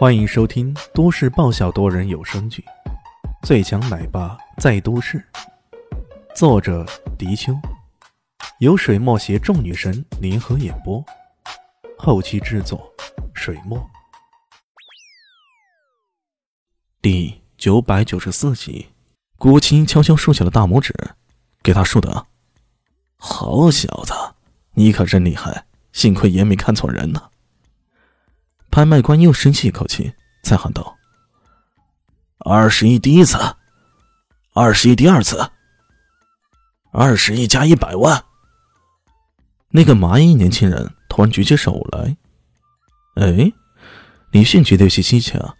欢迎收听都市爆笑多人有声剧《最强奶爸在都市》，作者：迪秋，由水墨携众女神联合演播，后期制作：水墨。第九百九十四集，郭青悄悄竖起了大拇指，给他竖的。好小子，你可真厉害，幸亏爷没看错人呢。拍卖官又深吸一口气，再喊道：“二十亿第一次，二十亿第二次，二十亿加一百万。”那个麻衣年轻人突然举起手来。哎，李迅觉得有些稀奇啊，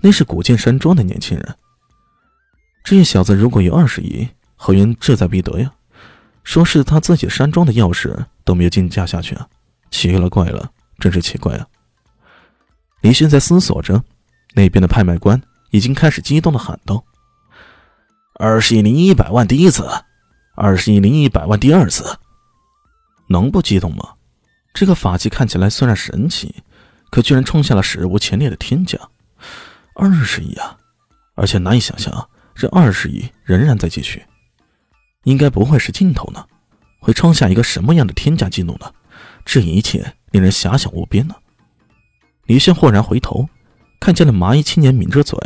那是古剑山庄的年轻人。这小子如果有二十亿，何云志在必得呀。说是他自己山庄的钥匙都没有竞价下去啊，奇了怪了，真是奇怪啊！李迅在思索着，那边的拍卖官已经开始激动的喊道：“二十亿零一百万第一次，二十亿零一百万第二次，能不激动吗？这个法器看起来虽然神奇，可居然创下了史无前例的天价，二十亿啊！而且难以想象，这二十亿仍然在继续，应该不会是尽头呢？会创下一个什么样的天价纪录呢？这一切令人遐想无边呢！”李现豁然回头，看见了麻衣青年抿着嘴，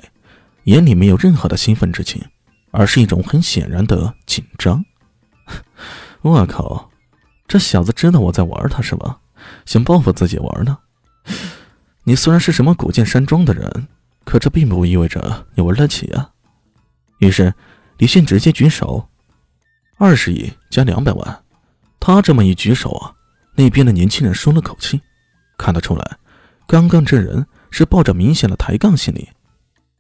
眼里没有任何的兴奋之情，而是一种很显然的紧张。我靠，这小子知道我在玩他是吧？想报复自己玩呢？你虽然是什么古剑山庄的人，可这并不意味着你玩得起啊！于是李迅直接举手，二十亿加两百万。他这么一举手啊，那边的年轻人松了口气，看得出来。刚刚这人是抱着明显的抬杠心理，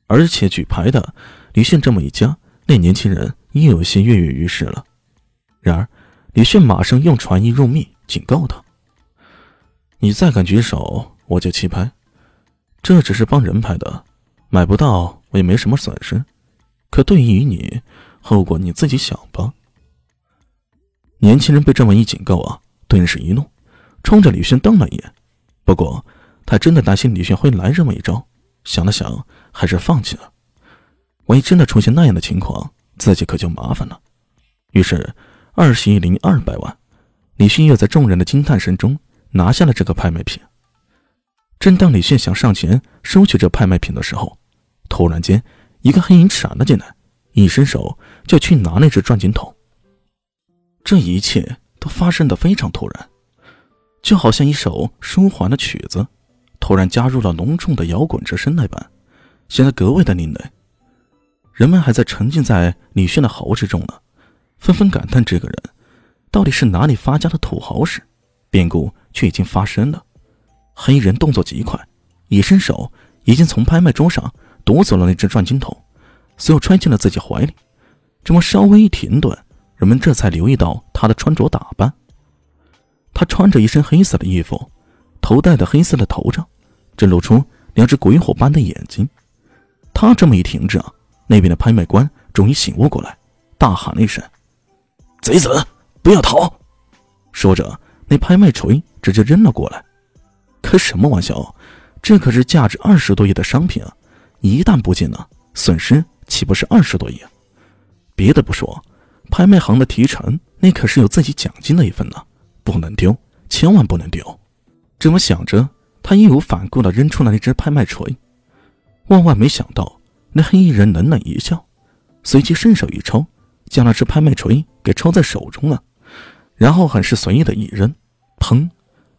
而且举牌的李迅这么一加，那年轻人又有些跃跃欲试了。然而，李迅马上用传音入密警告他：“你再敢举手，我就弃牌。这只是帮人牌的，买不到我也没什么损失。可对于你，后果你自己想吧。”年轻人被这么一警告啊，顿时一怒，冲着李迅瞪了一眼。不过，他真的担心李迅会来这么一招，想了想，还是放弃了。万一真的出现那样的情况，自己可就麻烦了。于是，二十亿零二百万，李迅又在众人的惊叹声中拿下了这个拍卖品。正当李迅想上前收取这拍卖品的时候，突然间，一个黑影闪了进来，一伸手就去拿那只转经筒。这一切都发生的非常突然，就好像一首舒缓的曲子。突然加入了浓重的摇滚之声那般，显得格外的另类。人们还在沉浸在李炫的豪之中呢，纷纷感叹这个人到底是哪里发家的土豪时，变故却已经发生了。黑衣人动作极快，一伸手已经从拍卖桌上夺走了那只转经筒，随后揣进了自己怀里。这么稍微一停顿，人们这才留意到他的穿着打扮。他穿着一身黑色的衣服。头戴的黑色的头罩，正露出两只鬼火般的眼睛。他这么一停止啊，那边的拍卖官终于醒悟过来，大喊了一声：“贼子，不要逃！”说着，那拍卖锤直接扔了过来。开什么玩笑？这可是价值二十多亿的商品啊！一旦不见了，损失岂不是二十多亿？别的不说，拍卖行的提成那可是有自己奖金的一份呢，不能丢，千万不能丢！这么想着，他义无反顾地扔出了那只拍卖锤。万万没想到，那黑衣人冷冷一笑，随即伸手一抽，将那只拍卖锤给抽在手中了，然后很是随意的一扔，砰！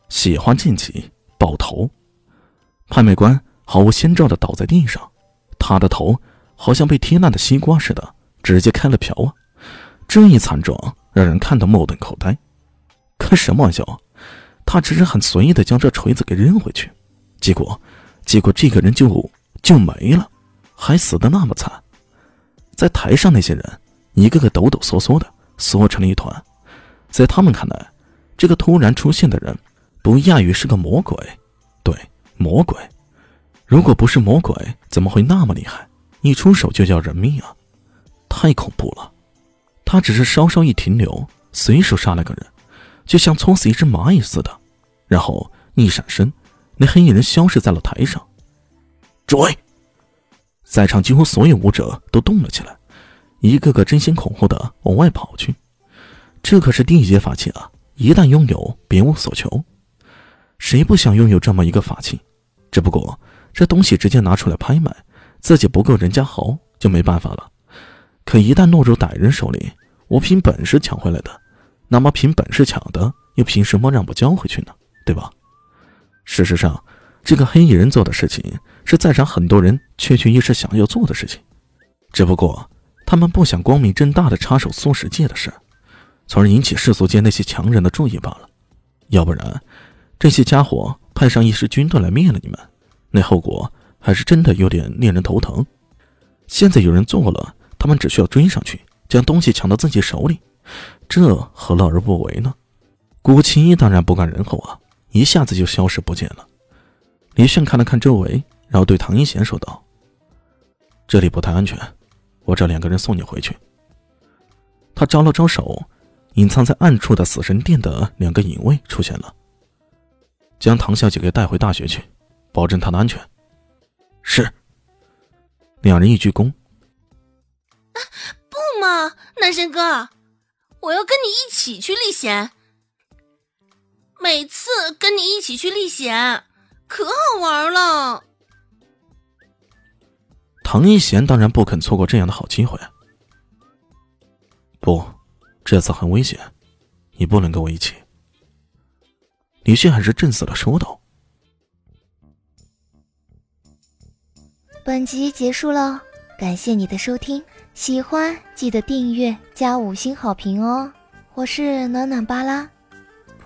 血花溅起，爆头。拍卖官毫无先兆地倒在地上，他的头好像被踢烂的西瓜似的，直接开了瓢啊！这一惨状让人看得目瞪口呆。开什么玩笑？他只是很随意的将这锤子给扔回去，结果，结果这个人就就没了，还死的那么惨。在台上那些人一个个抖抖嗦嗦的缩成了一团，在他们看来，这个突然出现的人不亚于是个魔鬼。对，魔鬼。如果不是魔鬼，怎么会那么厉害，一出手就要人命啊？太恐怖了。他只是稍稍一停留，随手杀了个人。就像戳死一只蚂蚁似的，然后一闪身，那黑衣人消失在了台上。追！在场几乎所有武者都动了起来，一个个争先恐后的往外跑去。这可是地阶法器啊！一旦拥有，别无所求。谁不想拥有这么一个法器？只不过这东西直接拿出来拍卖，自己不够人家豪，就没办法了。可一旦落入歹人手里，我凭本事抢回来的，那么凭本事抢的，又凭什么让我交回去呢？对吧？事实上，这个黑衣人做的事情，是在场很多人确确实实想要做的事情，只不过他们不想光明正大的插手苏世界的事，从而引起世俗界那些强人的注意罢了。要不然，这些家伙派上一支军队来灭了你们，那后果还是真的有点令人头疼。现在有人做了。他们只需要追上去，将东西抢到自己手里，这何乐而不为呢？古奇当然不甘人后啊，一下子就消失不见了。李炫看了看周围，然后对唐一贤说道：“这里不太安全，我找两个人送你回去。”他招了招手，隐藏在暗处的死神殿的两个影卫出现了，将唐小姐给带回大学去，保证她的安全。是。两人一鞠躬。不嘛，男神哥，我要跟你一起去历险。每次跟你一起去历险，可好玩了。唐一贤当然不肯错过这样的好机会。不，这次很危险，你不能跟我一起。李迅还是震死了说道。本集结束了，感谢你的收听。喜欢记得订阅加五星好评哦！我是暖暖巴拉，